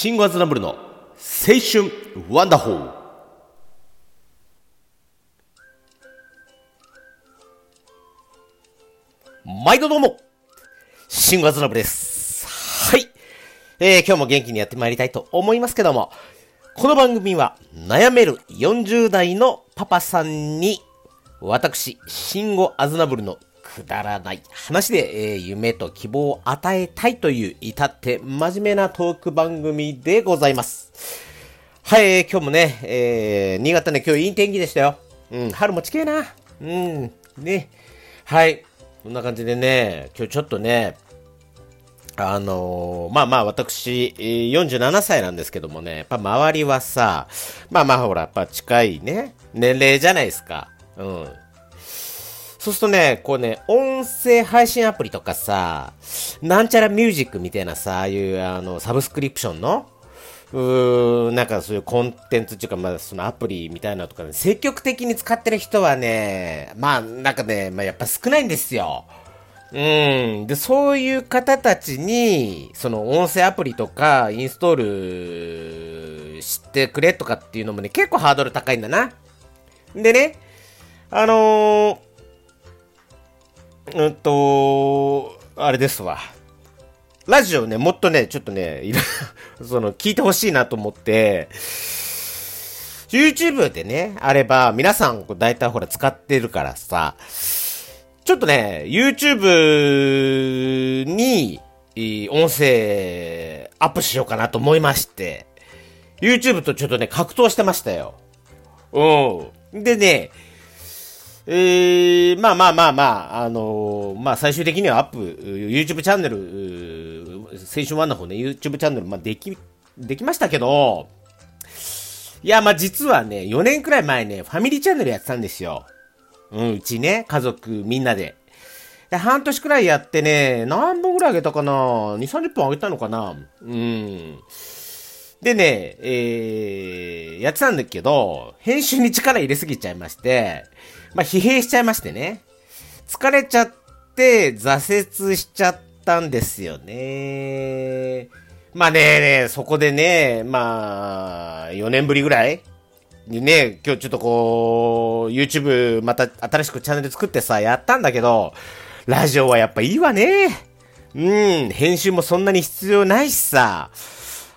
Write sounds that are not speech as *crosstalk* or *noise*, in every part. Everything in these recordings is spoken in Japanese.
シンゴアズナブルの青春ワンダホー毎度どうもシンゴアズナブルです。はい。えー、今日も元気にやってまいりたいと思いますけども、この番組は悩める40代のパパさんに、私、シンゴアズナブルのくだらない話で、えー夢と希望を与えたいという至って真面目なトーク番組でございます。はい、えー今日もね、えー新潟ね、今日いい天気でしたよ。うん、春も近いな。うん、ね。はい。こんな感じでね、今日ちょっとね、あのーまあまあ私、47歳なんですけどもね、やっぱ周りはさ、まあまあほら、やっぱ近いね、年齢じゃないですか。うん。そうするとね、こうね、音声配信アプリとかさ、なんちゃらミュージックみたいなさ、ああいうあの、サブスクリプションの、うー、なんかそういうコンテンツっていうか、まあそのアプリみたいなとかね、積極的に使ってる人はね、まあなんかね、まあやっぱ少ないんですよ。うん。で、そういう方たちに、その音声アプリとかインストールしてくれとかっていうのもね、結構ハードル高いんだな。でね、あのー、うんと、あれですわ。ラジオね、もっとね、ちょっとね、いろ *laughs* その、聞いてほしいなと思って、YouTube でね、あれば、皆さん、大体ほら使ってるからさ、ちょっとね、YouTube に、音声アップしようかなと思いまして、YouTube とちょっとね、格闘してましたよ。うん。でね、えー、まあまあまあまあ、あのーまあ最終的にはアップ、YouTube チャンネル、青春ワンの方ね、YouTube チャンネル、まあでき、できましたけど、いや、まあ実はね、4年くらい前ね、ファミリーチャンネルやってたんですよ。うん、うちね、家族みんなで。で、半年くらいやってね、何本くらいあげたかな ?2、30本あげたのかな？うん。でね、えー、やってたんだけど、編集に力入れすぎちゃいまして、まあ、疲弊しちゃいましてね。疲れちゃって、挫折しちゃったんですよね。まあねね、そこでね、まあ、4年ぶりぐらいにね、今日ちょっとこう、YouTube また新しくチャンネル作ってさ、やったんだけど、ラジオはやっぱいいわね。うん、編集もそんなに必要ないしさ。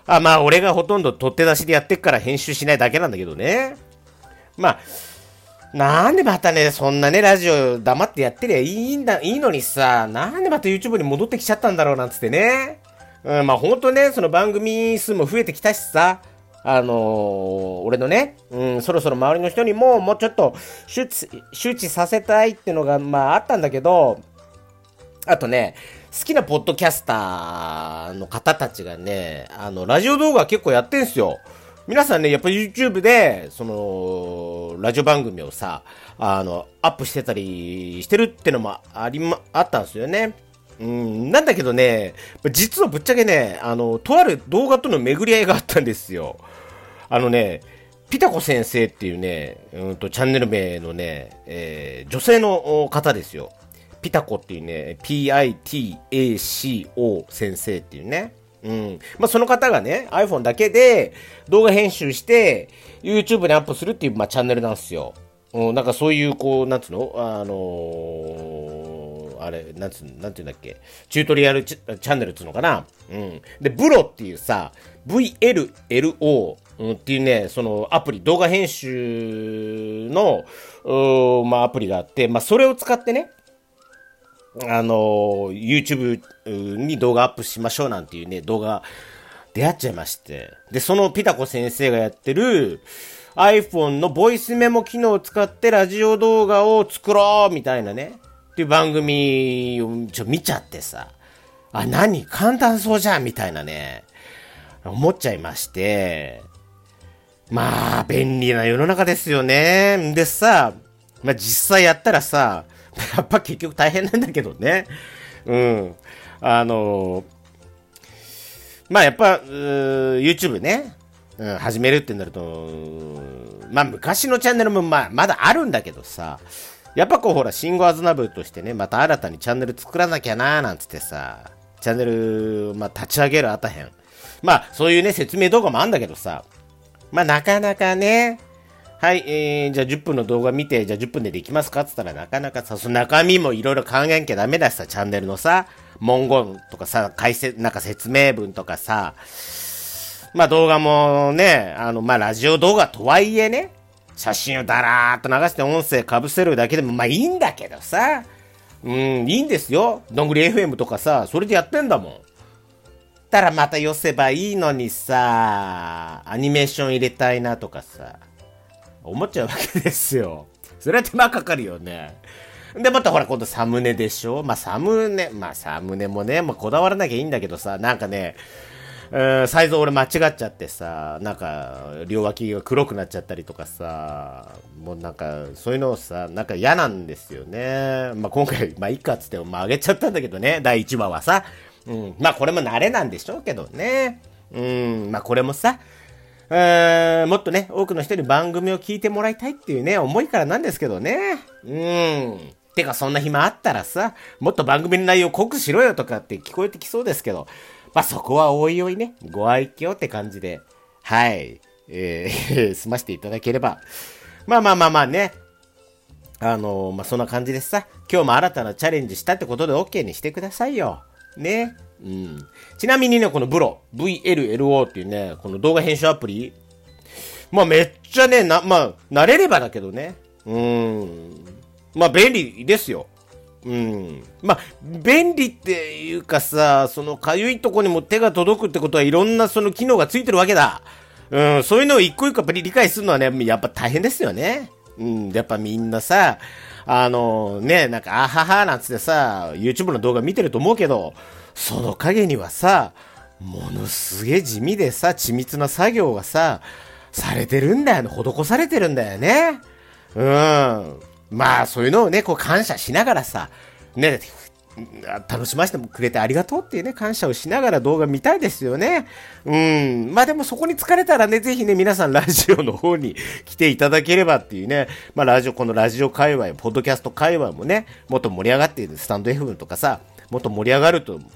あ、まあ俺がほとんど取って出しでやってっから編集しないだけなんだけどね。まあ、なんでまたね、そんなね、ラジオ黙ってやってりゃいいんだ、いいのにさ、なんでまた YouTube に戻ってきちゃったんだろうなんつってね。うん、まあほんとね、その番組数も増えてきたしさ、あのー俺のね、うん、そろそろ周りの人にも、もうちょっと周知、周知させたいっていうのが、まああったんだけど、あとね、好きなポッドキャスターの方たちがね、あの、ラジオ動画結構やってんすよ。皆さんね、やっぱ YouTube で、その、ラジオ番組をさ、あの、アップしてたりしてるってのもありま、あったんですよね。うん、なんだけどね、実はぶっちゃけね、あの、とある動画との巡り合いがあったんですよ。あのね、ピタコ先生っていうね、うんと、チャンネル名のね、えー女性の方ですよ。ピタコっていうね、P-I-T-A-C-O 先生っていうね。うん。まあ、その方がね、iPhone だけで動画編集して、YouTube にアップするっていう、まあ、チャンネルなんですよ。うん、なんかそういう、こう、なんつうの？あのーあれ、なんつう、なんていうんだっけ、チュートリアルチャンネルっつうのかな？うん。で、ブロっていうさ、VLLO、うん、っていうね、そのアプリ、動画編集の、まあ、アプリがあって、まあ、それを使ってね、あの YouTube に動画アップしましょうなんていうね、動画出会っちゃいまして。で、そのピタコ先生がやってる iPhone のボイスメモ機能を使ってラジオ動画を作ろうみたいなね、っていう番組をちょ見ちゃってさ、あ、何？簡単そうじゃんみたいなね、思っちゃいまして、まあ、便利な世の中ですよね。でさ、まあ実際やったらさ、*laughs* やっぱ結局大変なんだけどね。うん。あのまあやっぱ、YouTube ね、うん、始めるってなると、まあ昔のチャンネルもまあまだあるんだけどさ、やっぱこうほら、シンゴアズナブルとしてね、また新たにチャンネル作らなきゃなーなんつってさ、チャンネル、まあ立ち上げるあたへん。まあ、そういうね、説明動画もあんだけどさ、まあ、なかなかね、はい、えー、じゃあ10分の動画見て、じゃあ10分でできますか？って言ったらなかなかさ、その中身もいろいろ考えなきゃダメだしさ、チャンネルのさ、文言とかさ、解説、なんか説明文とかさ、まあ動画もね、あの、まあラジオ動画とはいえね、写真をだらーっと流して音声かぶせるだけでもまあいいんだけどさ、うん、いいんですよ。どんぐり FM とかさ、それでやってんだもん。たらまた寄せばいいのにさ、アニメーション入れたいなとかさ、思っちゃうわけですよ。それは手間かかるよね。で、またほら、今度サムネでしょ？まあ、サムネ、まあ、サムネもね、まあ、こだわらなきゃいいんだけどさ、なんかね、えー、サイズ俺間違っちゃってさ、なんか、両脇が黒くなっちゃったりとかさ、もうなんか、そういうのをさ、なんか嫌なんですよね。まあ、今回、まあ、いいかっつって、まあ、あげちゃったんだけどね、第1話はさ。うん。まあ、これも慣れなんでしょうけどね。うん。まあ、これもさ、えー、もっとね、多くの人に番組を聞いてもらいたいっていうね、思いからなんですけどね。うん。てか、そんな暇あったらさ、もっと番組の内容濃くしろよとかって聞こえてきそうですけど、まあ、そこはおいおいね、ご愛嬌って感じで、はい、えー、*laughs* 済ましていただければ。まあまあまあまあね。あのー、まあそんな感じでさ、今日も新たなチャレンジしたってことで OK にしてくださいよ。ね。うん。ちなみにね、このブロ、VLLO っていうね、この動画編集アプリ、まあめっちゃね、な、まあ、慣れればだけどね。うん。まあ便利ですよ。うん。まあ、便利っていうかさ、そのかゆいとこにも手が届くってことはいろんなその機能がついてるわけだ。うん、そういうのを一個一個やっぱり理解するのはね、やっぱ大変ですよね。うん、やっぱみんなさ、あのね、なんか、あははなんつってさ、YouTube の動画見てると思うけど、その陰にはさ、ものすげえ地味でさ、緻密な作業がさ、されてるんだよね。施されてるんだよね。うん。まあ、そういうのをね、こう感謝しながらさ、ね、楽しませてくれてありがとうっていうね、感謝をしながら動画見たいですよね。うん。まあでもそこに疲れたらね、ぜひね、皆さんラジオの方に来ていただければっていうね、まあラジオ、このラジオ界隈、ポッドキャスト界隈もね、もっと盛り上がっているスタンド F とかさ、もっと盛り上がると思う、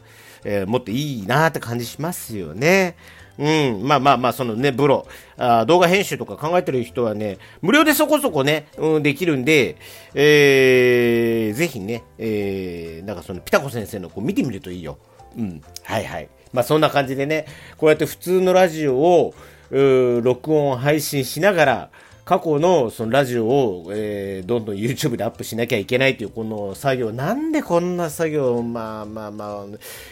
えー、もっといいなって感じしますよね。うん、まあまあまあ、そのね、ブロあ、動画編集とか考えてる人はね、無料でそこそこね、うん、できるんで、えー、ぜひね、えー、なんかその、ピタコ先生のこう見てみるといいよ。うん、はいはい。まあそんな感じでね、こうやって普通のラジオを、録音配信しながら、過去のそのラジオを、えー、どんどん YouTube でアップしなきゃいけないというこの作業、なんでこんな作業、まあまあまあ、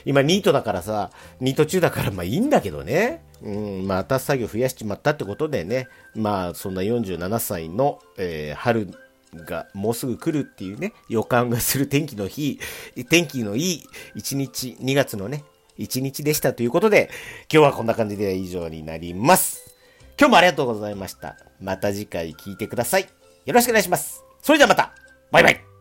今ニートだからさ、ニート中だからまあいいんだけどね。うん、また作業増やしちまったってことでね、まあそんな47歳の、えー、春がもうすぐ来るっていうね、予感がする天気の日、天気のいい1日、2月のね、1日でしたということで、今日はこんな感じで以上になります。今日もありがとうございました。また次回聞いてください。よろしくお願いします。それではまたバイバイ